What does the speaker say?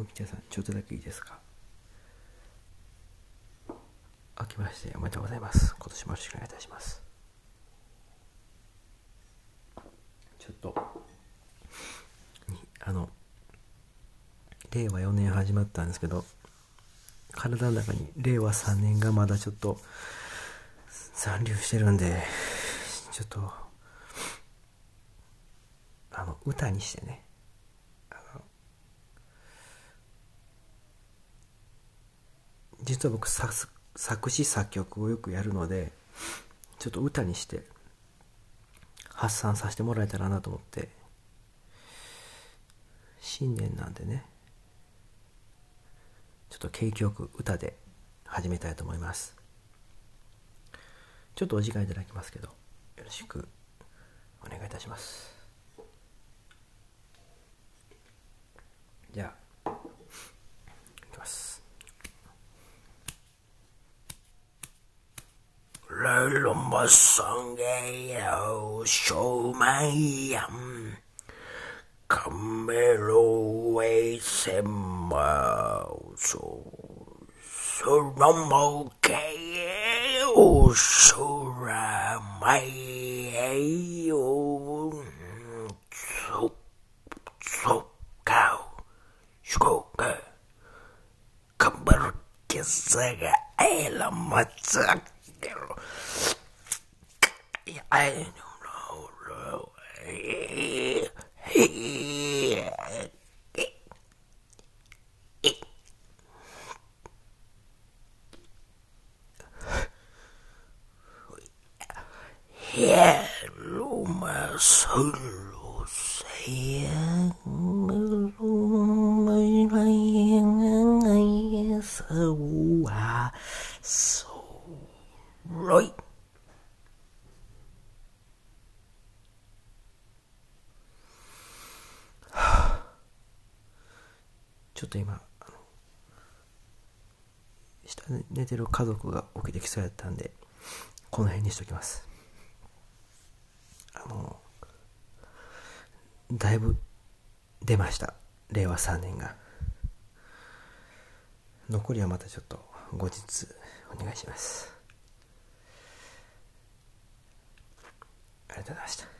むきちゃんさんちょっとだけいいですか？明けましておめでとうございます。今年もよろしくお願いいたします。ちょっとあの令和4年始まったんですけど体の中に令和3年がまだちょっと残留してるんでちょっとあの歌にしてね。実は僕作詞作曲をよくやるのでちょっと歌にして発散させてもらえたらなと思って新年なんでねちょっと景気よく歌で始めたいと思います。ちょっとお時間いただきますけどよろしくお願いいたします。じゃあ lumbasangeyo shomayam kamero esemo so suromo keyo suramayo so so cow shukoka kamber kisaga ela matzak I don't know. Hello, my solo sayang, so so right. ちょっと今あの下で寝てる家族が起きてきそうやったんでこの辺にしときます。あのだいぶ出ました。令和3年が。残りはまたちょっと後日お願いします。ありがとうございました。